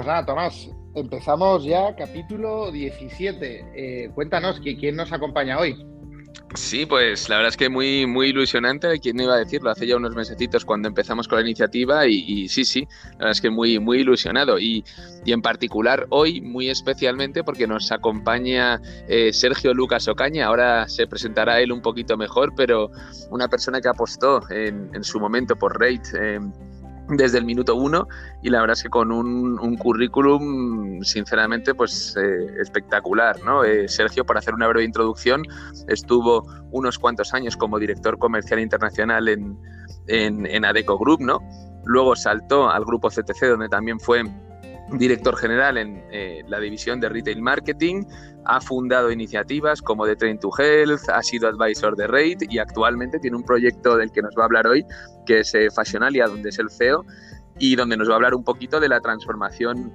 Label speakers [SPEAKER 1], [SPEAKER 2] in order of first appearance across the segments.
[SPEAKER 1] pues nada, Tomás, empezamos ya capítulo 17. Eh, cuéntanos, ¿quién nos acompaña hoy?
[SPEAKER 2] Sí, pues la verdad es que muy, muy ilusionante, quién iba a decirlo, hace ya unos mesecitos cuando empezamos con la iniciativa y, sí, sí, la verdad es que muy, muy ilusionado y, en particular hoy muy especialmente porque nos acompaña eh, Sergio Lucas Ocaña, ahora se presentará él un poquito mejor, pero una persona que apostó en, en su momento por. Eh, desde el minuto uno y la verdad es que con un, currículum sinceramente pues eh, espectacular, ¿no? Eh, Sergio, para hacer una breve introducción, estuvo unos cuantos años como director comercial internacional en, en, Adeco Group, ¿no? Luego saltó al grupo CTC donde también fue director general en eh, la división de Retail Marketing, ha fundado iniciativas como The Train to Health, ha sido advisor de Rate y actualmente tiene un proyecto del que nos va a hablar hoy, que es eh, Fashionalia, donde es el CEO y donde nos va a hablar un poquito de la transformación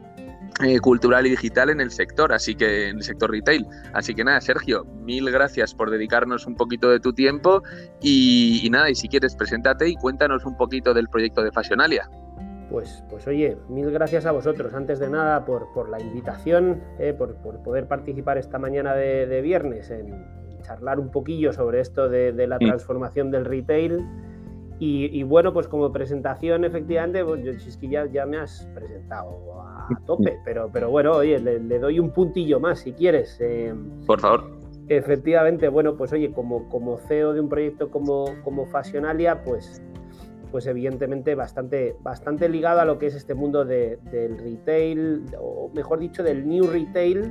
[SPEAKER 2] eh, cultural y digital en el sector, así que en el sector retail. Así que nada, Sergio, mil gracias por dedicarnos un poquito de tu tiempo y, y nada, y si quieres, preséntate y cuéntanos un poquito del proyecto de Fashionalia.
[SPEAKER 3] Pues, pues oye, mil gracias a vosotros, antes de nada, por, la invitación, eh, por, poder participar esta mañana de, viernes en charlar un poquillo sobre esto de, la transformación del retail. Y, bueno, pues como presentación, efectivamente, pues yo, es que ya, me has presentado a tope, pero, pero bueno, oye, le, doy un puntillo más si quieres.
[SPEAKER 2] Eh, por favor.
[SPEAKER 3] Efectivamente, bueno, pues oye, como, como CEO de un proyecto como, como Fashionalia, pues pues evidentemente bastante, bastante ligado a lo que es este mundo del retail, o mejor dicho, del new retail,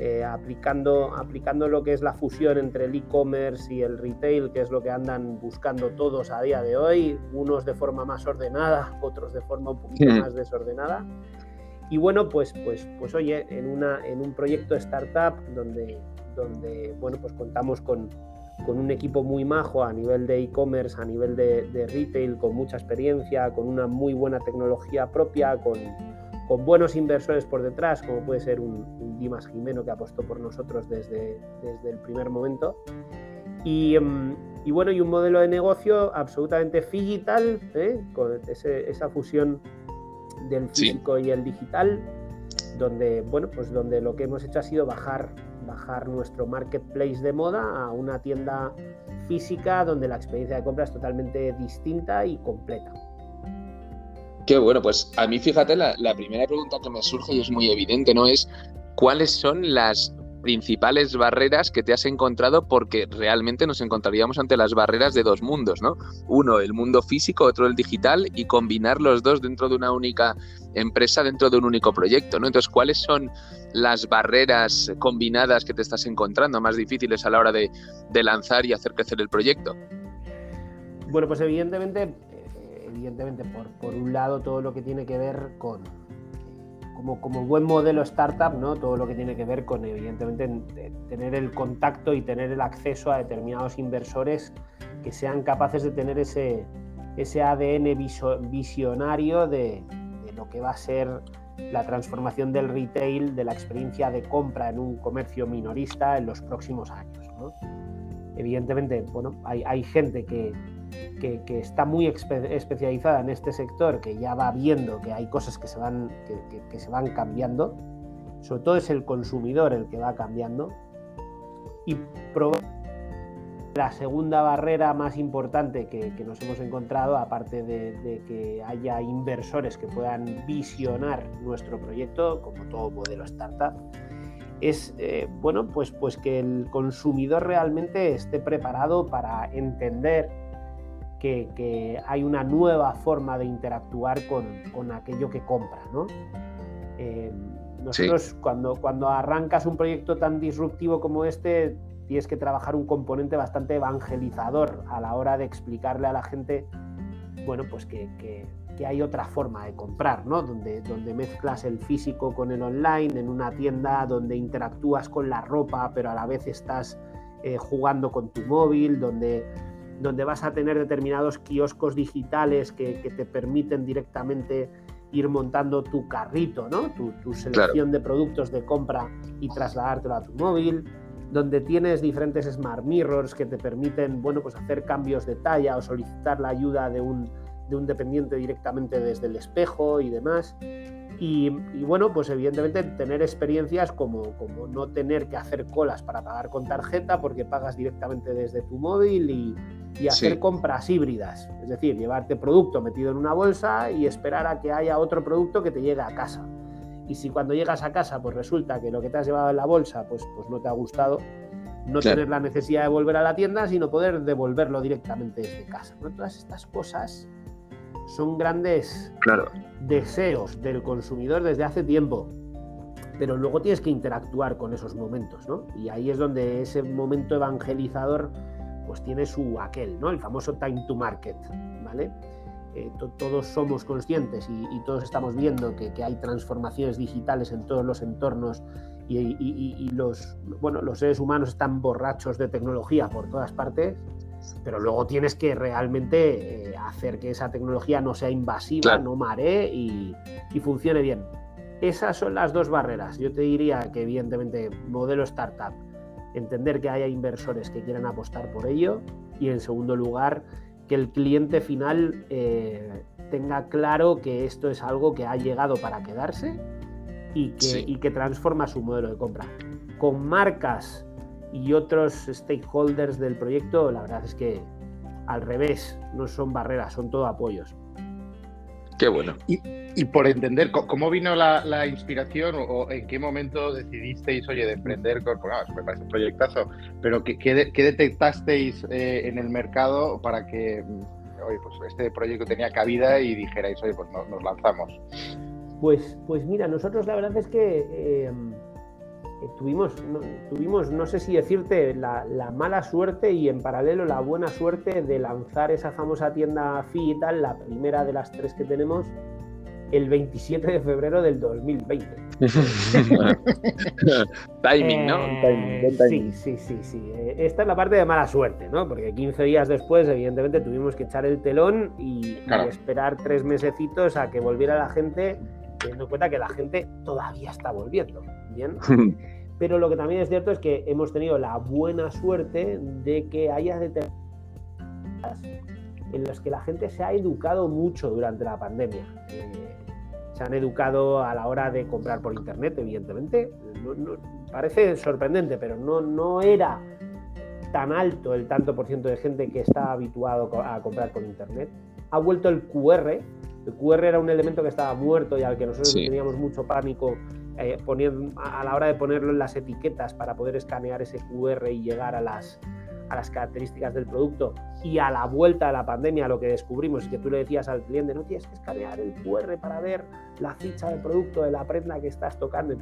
[SPEAKER 3] eh, aplicando, aplicando lo que es la fusión entre el e-commerce y el retail, que es lo que andan buscando todos a día de hoy, unos de forma más ordenada, otros de forma un poquito más desordenada. Y bueno, pues, pues, pues oye, en, una, en un proyecto startup donde, donde bueno, pues contamos con, con un equipo muy majo a nivel de e-commerce, a nivel de, retail, con mucha experiencia, con una muy buena tecnología propia, con, buenos inversores por detrás, como puede ser un, Dimas Jimeno que apostó por nosotros desde, desde el primer momento. Y, em, y, bueno, y un modelo de negocio absolutamente digital, ¿eh? con esa fusión del físico y el digital, donde, bueno, pues donde lo que hemos hecho ha sido bajar bajar nuestro marketplace de moda a una tienda física donde la experiencia de compra es totalmente distinta y completa.
[SPEAKER 2] Qué bueno, pues a mí fíjate, la, la primera pregunta que me surge y es muy evidente, ¿no? Es cuáles son las principales barreras que te has encontrado porque realmente nos encontraríamos ante las barreras de dos mundos, ¿no? Uno, el mundo físico, otro el digital y combinar los dos dentro de una única empresa, dentro de un único proyecto, ¿no? Entonces, ¿cuáles son las barreras combinadas que te estás encontrando más difíciles a la hora de, lanzar y hacer crecer el proyecto?
[SPEAKER 3] Bueno, pues evidentemente, eh, evidentemente por, por un lado todo lo que tiene que ver con como, buen modelo startup, ¿no? todo lo que tiene que ver con, evidentemente, tener el contacto y tener el acceso a determinados inversores que sean capaces de tener ese, ese ADN visionario de, lo que va a ser la transformación del retail, de la experiencia de compra en un comercio minorista en los próximos años. Evidentemente, bueno, hay, hay gente que, que, está muy especializada en este sector, que ya va viendo que hay cosas que se van, que, se van cambiando, sobre todo es el consumidor el que va cambiando, y la segunda barrera más importante que, nos hemos encontrado, aparte de, que haya inversores que puedan visionar nuestro proyecto, como todo modelo startup, es eh, bueno, pues, pues que el consumidor realmente esté preparado para entender que, hay una nueva forma de interactuar con, aquello que compra. ¿no? Eh, nosotros cuando, cuando arrancas un proyecto tan disruptivo como este, tienes que trabajar un componente bastante evangelizador a la hora de explicarle a la gente, bueno, pues que, hay otra forma de comprar, ¿no? Donde, donde mezclas el físico con el online, en una tienda donde interactúas con la ropa, pero a la vez estás eh, jugando con tu móvil, donde donde vas a tener determinados kioscos digitales que, te permiten directamente ir montando tu carrito, ¿no? tu, selección de productos de compra y trasladártelo a tu móvil, donde tienes diferentes smart mirrors que te permiten bueno, pues hacer cambios de talla o solicitar la ayuda de un, de un dependiente directamente desde el espejo y demás. Y, bueno, pues evidentemente tener experiencias como, como no tener que hacer colas para pagar con tarjeta porque pagas directamente desde tu móvil y, hacer compras híbridas. Es decir, llevarte producto metido en una bolsa y esperar a que haya otro producto que te llegue a casa. Y si cuando llegas a casa pues resulta que lo que te has llevado en la bolsa pues, pues no te ha gustado, no tener la necesidad de volver a la tienda, sino poder devolverlo directamente desde casa. ¿no? Todas estas cosas son grandes deseos del consumidor desde hace tiempo. Pero luego tienes que interactuar con esos momentos, ¿no? Y ahí es donde ese momento evangelizador pues tiene su aquel, ¿no? El famoso time to market, ¿vale? Eh, todos somos conscientes y, todos estamos viendo que, hay transformaciones digitales en todos los entornos y, y, los, bueno, los seres humanos están borrachos de tecnología por todas partes pero luego tienes que realmente eh, hacer que esa tecnología no sea invasiva, no maree y, funcione bien. Esas son las dos barreras. Yo te diría que evidentemente modelo startup, entender que haya inversores que quieran apostar por ello y en segundo lugar que el cliente final eh, tenga claro que esto es algo que ha llegado para quedarse y que, y que transforma su modelo de compra. Con marcas y otros stakeholders del proyecto, la verdad es que al revés, no son barreras, son todo apoyos.
[SPEAKER 2] Qué bueno.
[SPEAKER 1] Y, por entender, ¿cómo vino la, inspiración o, en qué momento decidisteis, oye, de emprender con, me parece un proyectazo, pero ¿qué, detectasteis eh, en el mercado para que, mm, oye, pues este proyecto tenía cabida y dijerais, oye, pues nos lanzamos?
[SPEAKER 3] Pues, pues mira, nosotros la verdad es que... Eh, tuvimos, no, tuvimos, no sé si decirte, la, mala suerte y en paralelo la buena suerte de lanzar esa famosa tienda FI y tal, la primera de las tres que tenemos, el 27 de febrero del 2020.
[SPEAKER 2] timing, ¿no?
[SPEAKER 3] Eh, sí, sí, sí, sí. Eh, esta es la parte de mala suerte, ¿no? Porque 15 días después, evidentemente, tuvimos que echar el telón y, y esperar tres mesecitos a que volviera la gente, teniendo en cuenta que la gente todavía está volviendo. Pero lo que también es cierto es que hemos tenido la buena suerte de que haya determinadas en las que la gente se ha educado mucho durante la pandemia. Eh, se han educado a la hora de comprar por internet, evidentemente. parece sorprendente, pero no, no era tan alto el tanto por ciento de gente que está habituado a comprar por internet. Ha vuelto el QR. El QR era un elemento que estaba muerto y al que nosotros teníamos mucho pánico eh, a la hora de ponerlo en las etiquetas para poder escanear ese QR y llegar a las, a las características del producto. Y a la vuelta de la pandemia lo que descubrimos es que tú le decías al cliente, no tienes que escanear el QR para ver la ficha del producto de la prenda que estás tocando.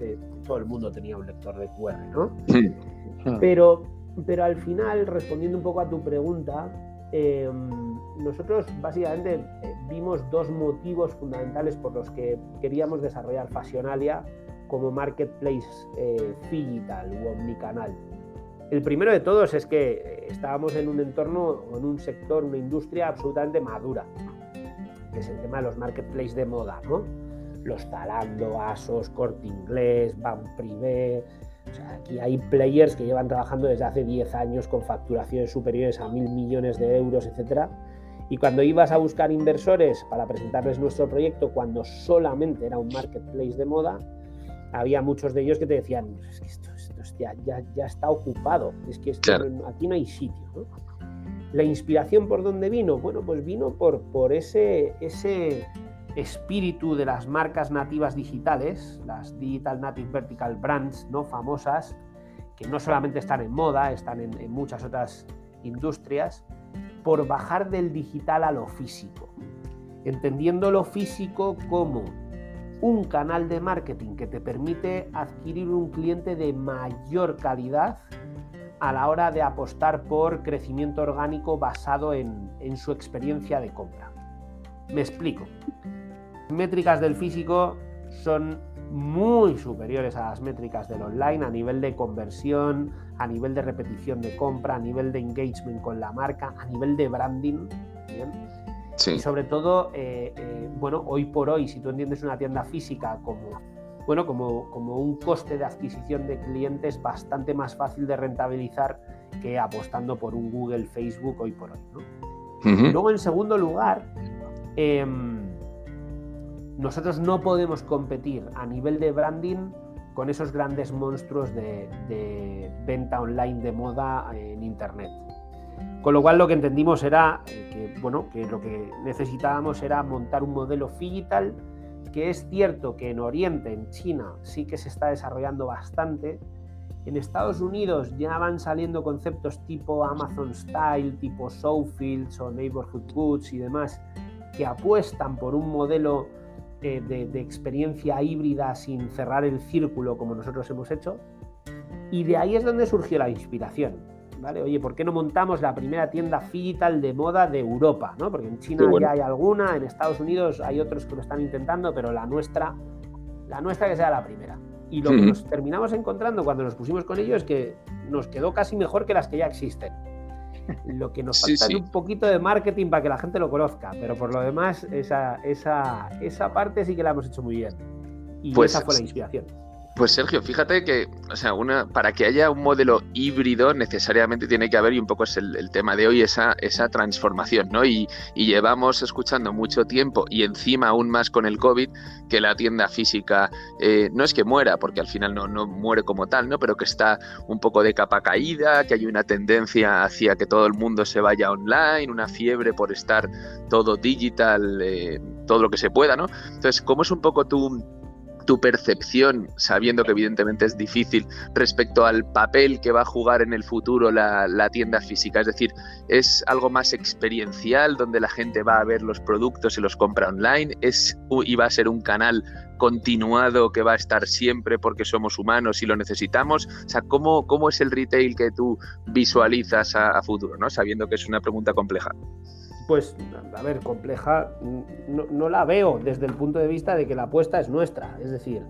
[SPEAKER 3] todo el mundo tenía un lector de QR, ¿no? Pero, pero al final, respondiendo un poco a tu pregunta, em, nosotros básicamente eh, vimos dos motivos fundamentales por los que queríamos desarrollar Fashionalia como marketplace eh, digital u omnicanal. El primero de todos es que eh, estábamos en un entorno, en un sector, una industria absolutamente madura, que es el tema de los marketplaces de moda, ¿no? Los Zalando, Asos, Corte Inglés, Van Privé. O sea, aquí hay players que llevan trabajando desde hace 10 años con facturaciones superiores a mil millones de euros, etc. Y cuando ibas a buscar inversores para presentarles nuestro proyecto, cuando solamente era un marketplace de moda, había muchos de ellos que te decían, es que esto, ya, ya, está ocupado, es que aquí no hay sitio. La inspiración por dónde vino? Bueno, pues vino por, por ese, ese espíritu de las marcas nativas digitales, las Digital Native Vertical Brands, ¿no? famosas, que no solamente están en moda, están en, en muchas otras industrias, por bajar del digital a lo físico, entendiendo lo físico como un canal de marketing que te permite adquirir un cliente de mayor calidad a la hora de apostar por crecimiento orgánico basado en, su experiencia de compra. Me explico. Métricas del físico son muy superiores a las métricas del online a nivel de conversión, a nivel de repetición de compra, a nivel de engagement con la marca, a nivel de branding. Y sobre todo, eh, eh, bueno, hoy por hoy, si tú entiendes una tienda física como, bueno, como, como un coste de adquisición de clientes bastante más fácil de rentabilizar que apostando por un Google, Facebook hoy por hoy. Luego, en segundo lugar, em, nosotros no podemos competir a nivel de branding con esos grandes monstruos de, venta online de moda en Internet. Con lo cual lo que entendimos era que, bueno, que lo que necesitábamos era montar un modelo digital que es cierto que en Oriente, en China, sí que se está desarrollando bastante. En Estados Unidos ya van saliendo conceptos tipo Amazon Style, tipo Showfields o Neighborhood Goods y demás, que apuestan por un modelo eh, de, experiencia híbrida sin cerrar el círculo como nosotros hemos hecho. Y de ahí es donde surgió la inspiración. ¿Vale? Oye, ¿por qué no montamos la primera tienda digital de moda de Europa? ¿no? Porque en China ya hay alguna, en Estados Unidos hay otros que lo están intentando, pero la nuestra, la nuestra que sea la primera. Y lo que nos terminamos encontrando cuando nos pusimos con ello es que nos quedó casi mejor que las que ya existen. Lo que nos falta es un poquito de marketing para que la gente lo conozca, pero por lo demás, esa, esa, esa parte sí que la hemos hecho muy bien. Y pues esa fue la inspiración.
[SPEAKER 2] Pues Sergio, fíjate que, o sea, una, para que haya un modelo híbrido necesariamente tiene que haber, y un poco es el, tema de hoy, esa, esa transformación, ¿no? Y, llevamos escuchando mucho tiempo, y encima aún más con el COVID, que la tienda física eh, no es que muera, porque al final no, no muere como tal, ¿no? Pero que está un poco de capa caída, que hay una tendencia hacia que todo el mundo se vaya online, una fiebre por estar todo digital, eh, todo lo que se pueda, ¿no? Entonces, ¿cómo es un poco tu tu percepción, sabiendo que evidentemente es difícil, respecto al papel que va a jugar en el futuro la, tienda física? Es decir, ¿es algo más experiencial donde la gente va a ver los productos y los compra online? ¿Es, ¿Y va a ser un canal continuado que va a estar siempre porque somos humanos y lo necesitamos? O sea, ¿cómo, cómo es el retail que tú visualizas a, a futuro, ¿no? sabiendo que es una pregunta compleja?
[SPEAKER 3] Pues, a ver, compleja, no, la veo desde el punto de vista de que la apuesta es nuestra. Es decir,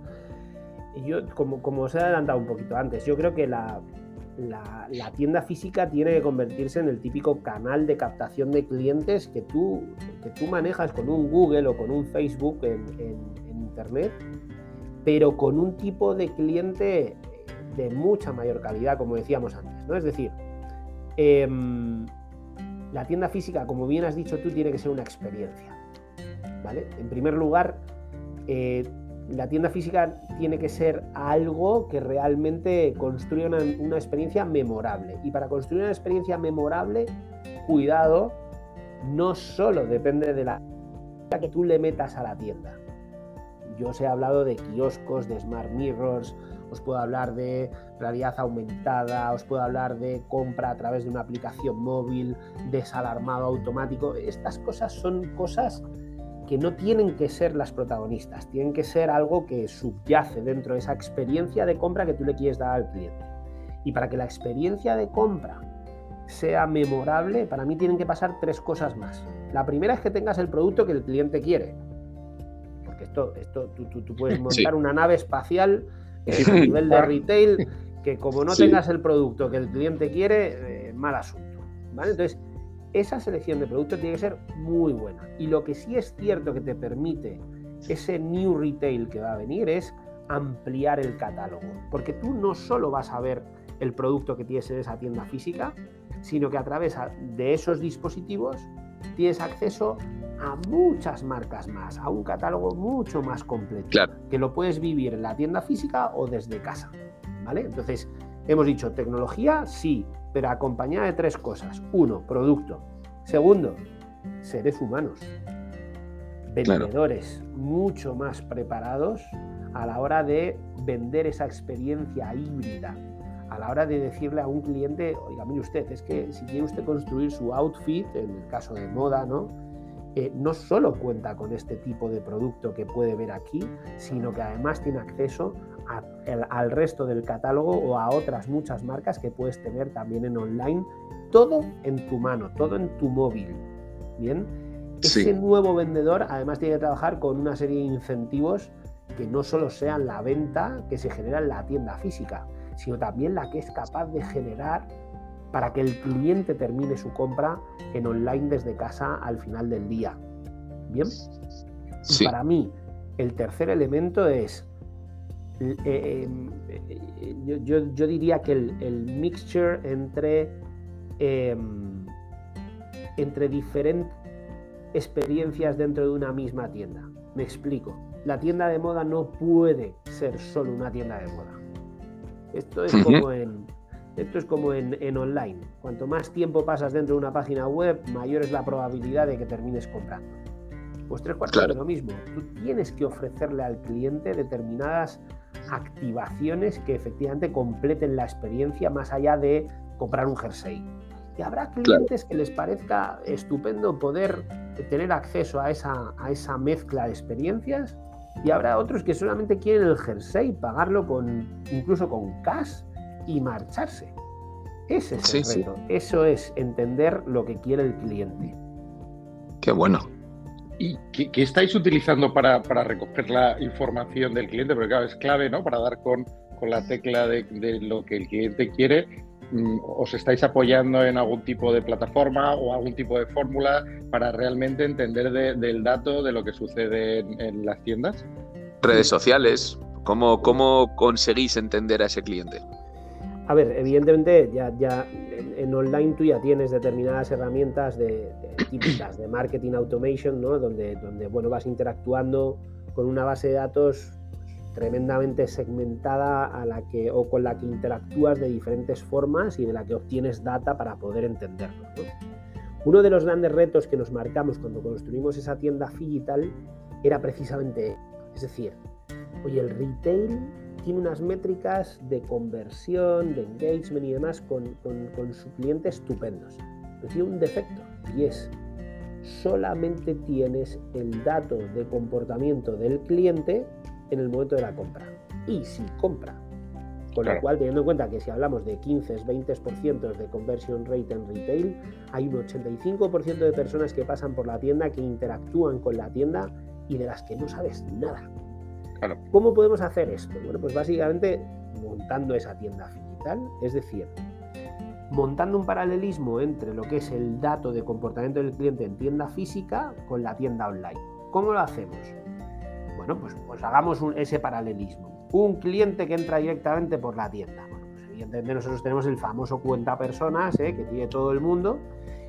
[SPEAKER 3] yo, como, como os he adelantado un poquito antes, yo creo que la, tienda física tiene que convertirse en el típico canal de captación de clientes que tú, que tú manejas con un Google o con un Facebook en, Internet, pero con un tipo de cliente de mucha mayor calidad, como decíamos antes. ¿no? Es decir, em, la tienda física, como bien has dicho tú, tiene que ser una experiencia. ¿vale? En primer lugar, eh, la tienda física tiene que ser algo que realmente construya una, una, experiencia memorable. Y para construir una experiencia memorable, cuidado, no solo depende de la que tú le metas a la tienda. Yo os he hablado de kioscos, de smart mirrors, os puedo hablar de realidad aumentada, os puedo hablar de compra a través de una aplicación móvil, desalarmado automático. Estas cosas son cosas que no tienen que ser las protagonistas, tienen que ser algo que subyace dentro de esa experiencia de compra que tú le quieres dar al cliente. Y para que la experiencia de compra sea memorable, para mí tienen que pasar tres cosas más. La primera es que tengas el producto que el cliente quiere. Porque esto, esto tú, puedes montar una nave espacial a nivel de retail, que como no tengas el producto que el cliente quiere, eh, mal asunto. ¿vale? Entonces, esa selección de productos tiene que ser muy buena. Y lo que sí es cierto que te permite ese new retail que va a venir es ampliar el catálogo. Porque tú no solo vas a ver el producto que tienes en esa tienda física, sino que a través de esos dispositivos tienes acceso a muchas marcas más, a un catálogo mucho más completo, que lo puedes vivir en la tienda física o desde casa. ¿Vale? Entonces, hemos dicho tecnología, sí, pero acompañada de tres cosas. Uno, producto. Segundo, seres humanos. Vendedores mucho más preparados a la hora de vender esa experiencia híbrida, a la hora de decirle a un cliente, oiga, mire usted, es que si quiere usted construir su outfit, en el caso de moda, ¿no? Eh, no solo cuenta con este tipo de producto que puede ver aquí, sino que además tiene acceso al resto del catálogo o a otras muchas marcas que puedes tener también en online, todo en tu mano, todo en tu móvil. Bien, ese nuevo vendedor además tiene que trabajar con una serie de incentivos que no solo sean la venta que se genera en la tienda física, sino también la que es capaz de generar para que el cliente termine su compra en online desde casa al final del día. ¿Bien? para mí, el tercer elemento es, eh, em, eh, yo, diría que el, mixture entre, em, entre diferentes experiencias dentro de una misma tienda. Me explico. La tienda de moda no puede ser solo una tienda de moda. Esto es como en, esto es como en, online. Cuanto más tiempo pasas dentro de una página web, mayor es la probabilidad de que termines comprando. Pues tres cuartos de lo mismo. Tú tienes que ofrecerle al cliente determinadas activaciones que efectivamente completen la experiencia más allá de comprar un jersey. Y habrá clientes que les parezca estupendo poder tener acceso a esa, a esa mezcla de experiencias y habrá otros que solamente quieren el jersey, pagarlo con incluso con cash y marcharse. Ese es el reto. Eso es entender lo que quiere el cliente.
[SPEAKER 2] Qué bueno.
[SPEAKER 1] ¿Y qué, estáis utilizando para, recoger la información del cliente? Porque claro, es clave, ¿no? Para dar con, la tecla de, lo que el cliente quiere. Mm, ¿Os estáis apoyando en algún tipo de plataforma o algún tipo de fórmula para realmente entender del dato de lo que sucede en, las tiendas?
[SPEAKER 2] Redes sociales. ¿Cómo, ¿Cómo conseguís entender a ese cliente?
[SPEAKER 3] A ver, evidentemente ya, ya en, online tú ya tienes determinadas herramientas de, típicas de marketing automation, ¿no? Donde, donde bueno, vas interactuando con una base de datos tremendamente segmentada a la que, o con la que interactúas de diferentes formas y de la que obtienes data para poder entenderlo. Uno de los grandes retos que nos marcamos cuando construimos esa tienda digital era precisamente, es decir, oye, el retail tiene unas métricas de conversión, de engagement y demás con, con, su cliente estupendos. Pero tiene un defecto y es solamente tienes el dato de comportamiento del cliente en el momento de la compra. Y si compra. Con lo cual, teniendo en cuenta que si hablamos de 15, 20% de conversion rate en retail, hay un 85% de personas que pasan por la tienda, que interactúan con la tienda y de las que no sabes nada. ¿Cómo podemos hacer esto? Bueno, pues básicamente montando esa tienda digital, es decir, montando un paralelismo entre lo que es el dato de comportamiento del cliente en tienda física con la tienda online. ¿Cómo lo hacemos? Bueno, pues, pues hagamos ese paralelismo. Un cliente que entra directamente por la tienda. Bueno, pues evidentemente nosotros tenemos el famoso cuenta personas ¿eh? que tiene todo el mundo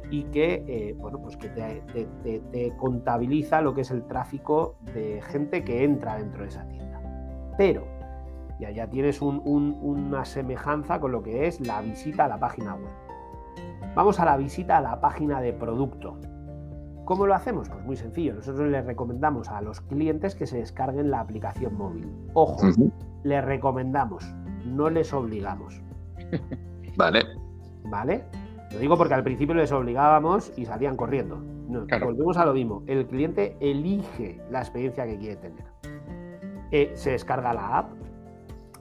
[SPEAKER 3] y que, eh, bueno, pues que te, contabiliza lo que es el tráfico de gente que entra dentro de esa tienda. Pero ya, ya tienes una semejanza con lo que es la visita a la página web. Vamos a la visita a la página de producto. ¿Cómo lo hacemos? Pues muy sencillo. Nosotros les recomendamos a los clientes que se descarguen la aplicación móvil. Ojo, les recomendamos, no les obligamos.
[SPEAKER 2] Vale.
[SPEAKER 3] ¿Vale? Lo digo porque al principio les obligábamos y salían corriendo. Volvemos a lo mismo. El cliente elige la experiencia que quiere tener. Eh, se descarga la app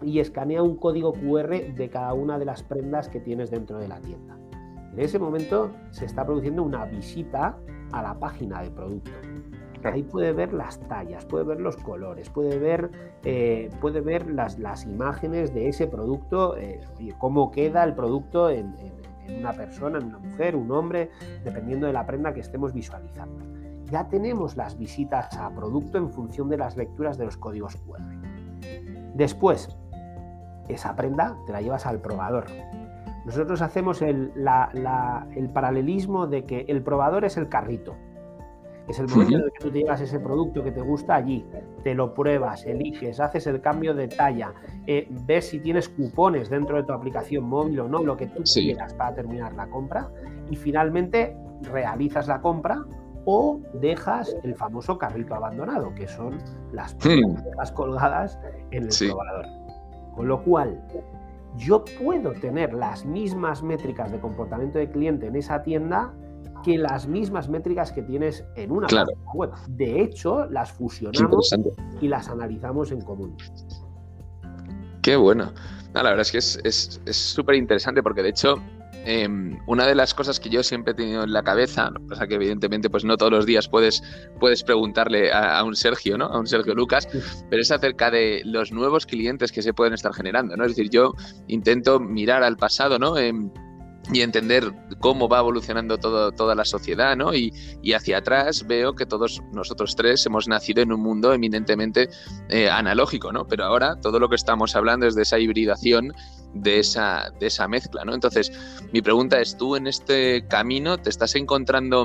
[SPEAKER 3] y escanea un código QR de cada una de las prendas que tienes dentro de la tienda. En ese momento se está produciendo una visita a la página de producto. Ahí puede ver las tallas, puede ver los colores, puede ver, eh, puede ver las, las, imágenes de ese producto, eh, cómo queda el producto en en una persona, en una mujer, un hombre, dependiendo de la prenda que estemos visualizando. Ya tenemos las visitas a producto en función de las lecturas de los códigos QR. Después, esa prenda te la llevas al probador. Nosotros hacemos el, el paralelismo de que el probador es el carrito es el momento en el que tú te llevas ese producto que te gusta allí, te lo pruebas, eliges, haces el cambio de talla, eh, ves si tienes cupones dentro de tu aplicación móvil o no, lo que tú quieras para terminar la compra y finalmente realizas la compra o dejas el famoso carrito abandonado, que son las hmm. colgadas en el probador. Con lo cual, yo puedo tener las mismas métricas de comportamiento de cliente en esa tienda que las mismas métricas que tienes en una web. De hecho, las fusionamos y las analizamos en común.
[SPEAKER 2] Qué bueno. la verdad es que es súper interesante porque de hecho em, una de las cosas que yo siempre he tenido en la cabeza, pasa que evidentemente pues no todos los días puedes, puedes preguntarle a, un Sergio, ¿no? A un Sergio Lucas, pero es acerca de los nuevos clientes que se pueden estar generando, ¿no? Es decir, yo intento mirar al pasado, ¿no? Em, y entender cómo va evolucionando toda la sociedad, ¿no? Y, hacia atrás veo que todos nosotros tres hemos nacido en un mundo eminentemente eh, analógico, ¿no? Pero ahora todo lo que estamos hablando es de esa hibridación, de esa, de esa mezcla, ¿no? Entonces, mi pregunta es, ¿tú en este camino te estás encontrando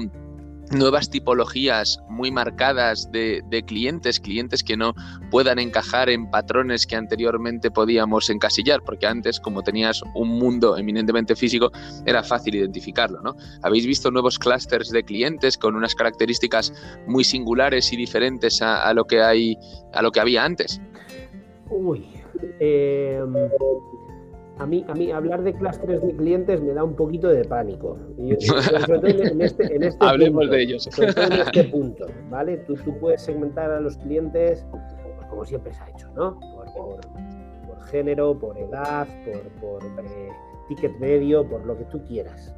[SPEAKER 2] nuevas tipologías muy marcadas de, clientes, clientes que no puedan encajar en patrones que anteriormente podíamos encasillar, porque antes, como tenías un mundo eminentemente físico, era fácil identificarlo, ¿no? ¿Habéis visto nuevos clústeres de clientes con unas características muy singulares y diferentes a, lo que hay, a lo que había antes?
[SPEAKER 3] Uy. Em, a mí, a mí hablar de clústeres de clientes me da un poquito de pánico.
[SPEAKER 2] este, este Hablemos de ellos.
[SPEAKER 3] en este punto, ¿vale? Tú, tú, puedes segmentar a los clientes pues, como siempre se ha hecho, ¿no? Por, género, por edad, por, eh, ticket medio, por lo que tú quieras.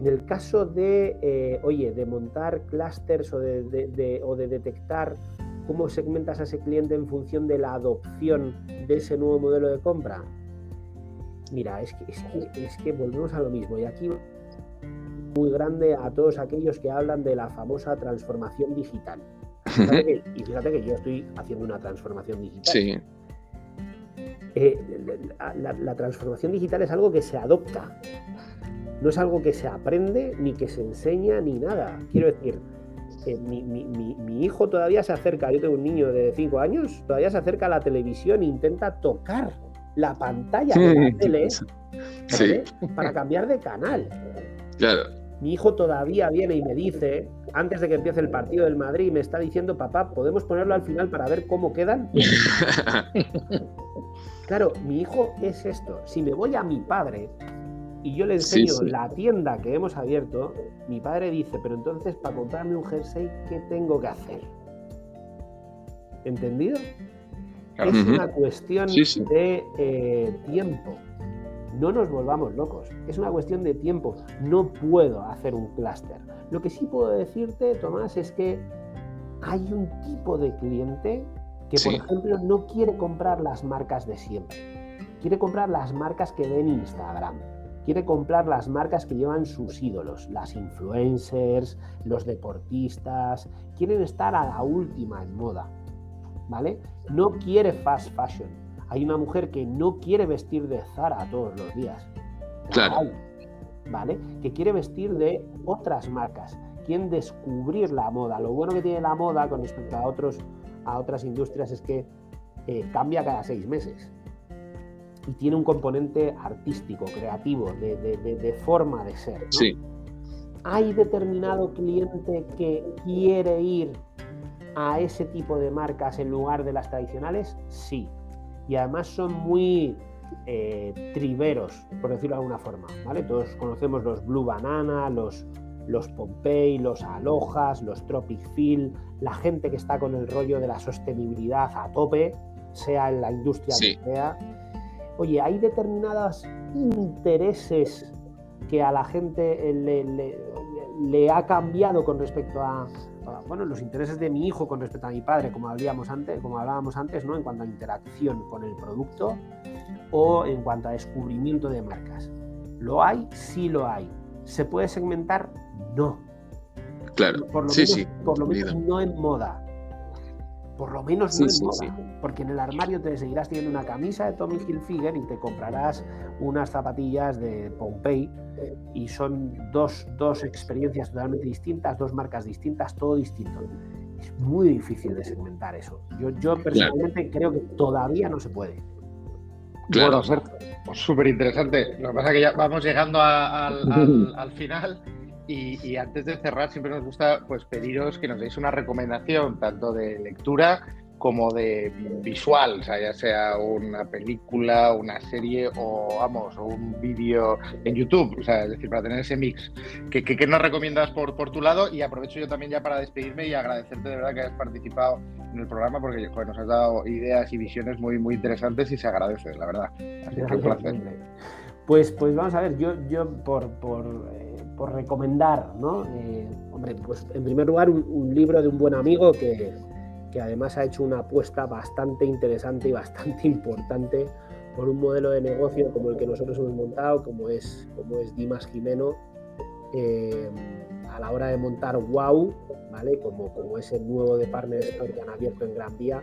[SPEAKER 3] En el caso de, eh, oye, de montar clústeres o de, o de detectar cómo segmentas a ese cliente en función de la adopción de ese nuevo modelo de compra, Mira, es que, es que, volvemos a lo mismo. Y aquí muy grande a todos aquellos que hablan de la famosa transformación digital. y fíjate que yo estoy haciendo una transformación digital.
[SPEAKER 2] Sí.
[SPEAKER 3] Eh, la, transformación digital es algo que se adopta, no es algo que se aprende, ni que se enseña, ni nada. Quiero decir, eh, mi, mi, hijo todavía se acerca, yo tengo un niño de 5 años, todavía se acerca a la televisión e intenta tocar la pantalla de la tele para cambiar de canal.
[SPEAKER 2] Claro.
[SPEAKER 3] Mi hijo todavía viene y me dice, antes de que empiece el partido del Madrid, me está diciendo, papá, ¿podemos ponerlo al final para ver cómo quedan? claro, mi hijo es esto. Si me voy a mi padre y yo le enseño la tienda que hemos abierto, mi padre dice, pero entonces para comprarme un jersey, ¿qué tengo que hacer? ¿Entendido? Es una cuestión de eh, tiempo. No nos volvamos locos. Es una cuestión de tiempo. No puedo hacer un clúster. Lo que sí puedo decirte, Tomás, es que hay un tipo de cliente que, por ejemplo, no quiere comprar las marcas de siempre. Quiere comprar las marcas que ven Instagram. Quiere comprar las marcas que llevan sus ídolos, las influencers, los deportistas. Quieren estar a la última en moda. ¿Vale? No quiere fast fashion. Hay una mujer que no quiere vestir de Zara todos los días.
[SPEAKER 2] Claro.
[SPEAKER 3] ¿Vale? Que quiere vestir de otras marcas. Quieren descubrir la moda. Lo bueno que tiene la moda con respecto a, otros, a otras industrias es que eh, cambia cada seis meses. Y tiene un componente artístico, creativo, de, forma de ser.
[SPEAKER 2] Sí.
[SPEAKER 3] Hay determinado cliente que quiere ir a ese tipo de marcas en lugar de las tradicionales? Sí. Y además son muy eh, triberos, por decirlo de alguna forma. ¿vale? Todos conocemos los Blue Banana, los, los Pompey, los Alojas, los Tropic Feel, la gente que está con el rollo de la sostenibilidad a tope, sea en la industria que sea. Oye, hay determinados intereses que a la gente le, le ha cambiado con respecto a, bueno, los intereses de mi hijo con respecto a mi padre, como hablábamos antes, como hablábamos antes, ¿no? En cuanto a interacción con el producto o en cuanto a descubrimiento de marcas. ¿Lo hay? Sí lo hay. ¿Se puede segmentar? No.
[SPEAKER 2] Claro.
[SPEAKER 3] Por lo
[SPEAKER 2] sí,
[SPEAKER 3] menos,
[SPEAKER 2] sí.
[SPEAKER 3] Por lo menos no en moda. Por lo menos no en moda. Porque en el armario te seguirás teniendo una camisa de Tommy Hilfiger y te comprarás unas zapatillas de Pompey y son dos, dos experiencias totalmente distintas, dos marcas distintas, todo distinto. Es muy difícil de segmentar eso. Yo, yo personalmente creo que todavía no se puede.
[SPEAKER 1] Claro. Bueno, súper interesante. Lo que pasa es que ya vamos llegando al, al, final y, y, antes de cerrar siempre nos gusta pues pediros que nos deis una recomendación tanto de lectura como de visual, o sea, ya sea una película, una serie o, vamos, un vídeo en YouTube, o sea, es decir, para tener ese mix. ¿Qué, qué, nos recomiendas por, por tu lado? Y aprovecho yo también ya para despedirme y agradecerte de verdad que hayas participado en el programa porque nos has dado ideas y visiones muy, muy interesantes y se agradece, la verdad. Así que un placer.
[SPEAKER 3] Pues, pues vamos a ver, yo, yo por, por, eh, por recomendar, ¿no? Eh, hombre, pues en primer lugar un, un libro de un buen amigo que que además ha hecho una apuesta bastante interesante y bastante importante por un modelo de negocio como el que nosotros hemos montado, como es, como es Dimas Jimeno, eh, a la hora de montar Wow, ¿vale? como, como ese nuevo de Partner Store que han abierto en Gran Vía,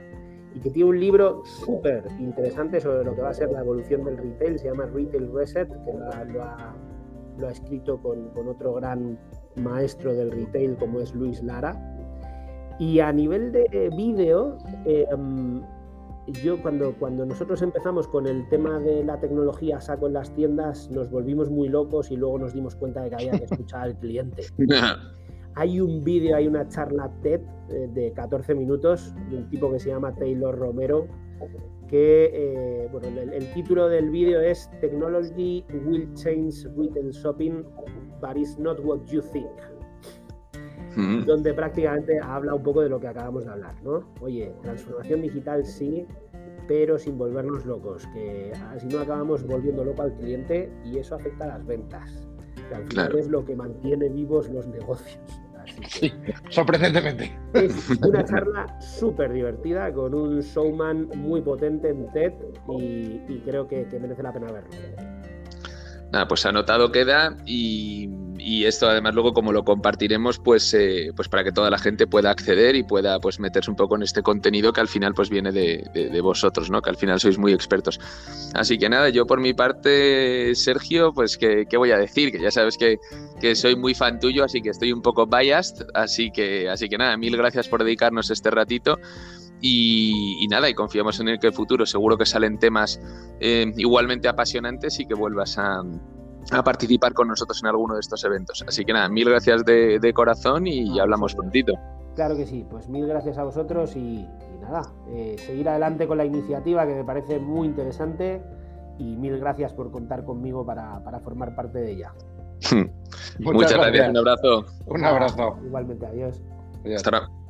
[SPEAKER 3] y que tiene un libro súper interesante sobre lo que va a ser la evolución del retail, se llama Retail Reset, que lo ha, lo ha, escrito con, con, otro gran maestro del retail como es Luis Lara. Y a nivel de vídeo, em, yo cuando, cuando nosotros empezamos con el tema de la tecnología saco en las tiendas, nos volvimos muy locos y luego nos dimos cuenta de que había que escuchar al cliente. hay un vídeo, hay una charla TED eh, de 14 minutos de un tipo que se llama Taylor Romero, que eh, bueno, el, título del vídeo es Technology will change retail shopping, but it's not what you think. Mm. Donde prácticamente habla un poco de lo que acabamos de hablar, ¿no? Oye, transformación digital sí, pero sin volvernos locos, que si no acabamos volviendo loco al cliente y eso afecta a las ventas. Que al final es lo que mantiene vivos los negocios.
[SPEAKER 1] Sí, sorprendentemente.
[SPEAKER 3] Es una charla súper divertida con un showman muy potente en TED y, creo que merece la pena verlo.
[SPEAKER 2] Nada, pues anotado queda y, esto además luego como lo compartiremos pues, eh, pues para que toda la gente pueda acceder y pueda pues meterse un poco en este contenido que al final pues viene de, vosotros, ¿no? Que al final sois muy expertos. Así que nada, yo por mi parte, Sergio, pues ¿qué, voy a decir? Que ya sabes que, que, soy muy fan tuyo, así que estoy un poco biased, así que, así que nada, mil gracias por dedicarnos este ratito. Y, nada, y confiamos en el que el futuro seguro que salen temas eh, igualmente apasionantes y que vuelvas a, participar con nosotros en alguno de estos eventos. Así que nada, mil gracias de, corazón y hablamos prontito.
[SPEAKER 3] Claro que sí, pues mil gracias a vosotros y, nada, eh, seguir adelante con la iniciativa que me parece muy interesante y mil gracias por contar conmigo para, formar parte de ella.
[SPEAKER 2] Muchas, gracias. un abrazo.
[SPEAKER 1] Un abrazo.
[SPEAKER 3] Igualmente, adiós.
[SPEAKER 2] Hasta